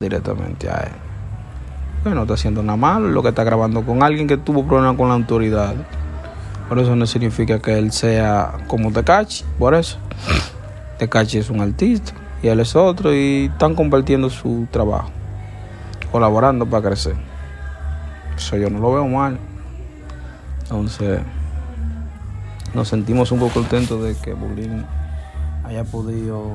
directamente a él. Que no está haciendo nada malo, lo que está grabando con alguien que tuvo problemas con la autoridad. Por eso no significa que él sea como Tecachi, por eso. Tecachi es un artista y él es otro y están compartiendo su trabajo, colaborando para crecer. Eso yo no lo veo mal. Entonces, nos sentimos un poco contentos de que Bulín haya podido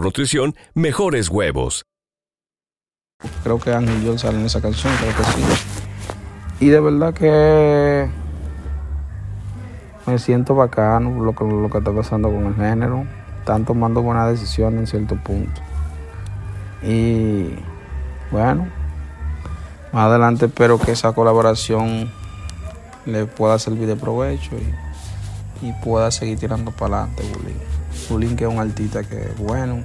nutrición, mejores huevos. Creo que Ángel John sale en esa canción, creo que sí. Y de verdad que me siento bacano lo que, lo que está pasando con el género. Están tomando buenas decisiones en cierto punto. Y bueno, más adelante espero que esa colaboración le pueda servir de provecho y, y pueda seguir tirando para adelante, Bulín. Bulín que es un artista que es bueno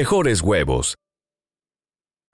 mejores huevos.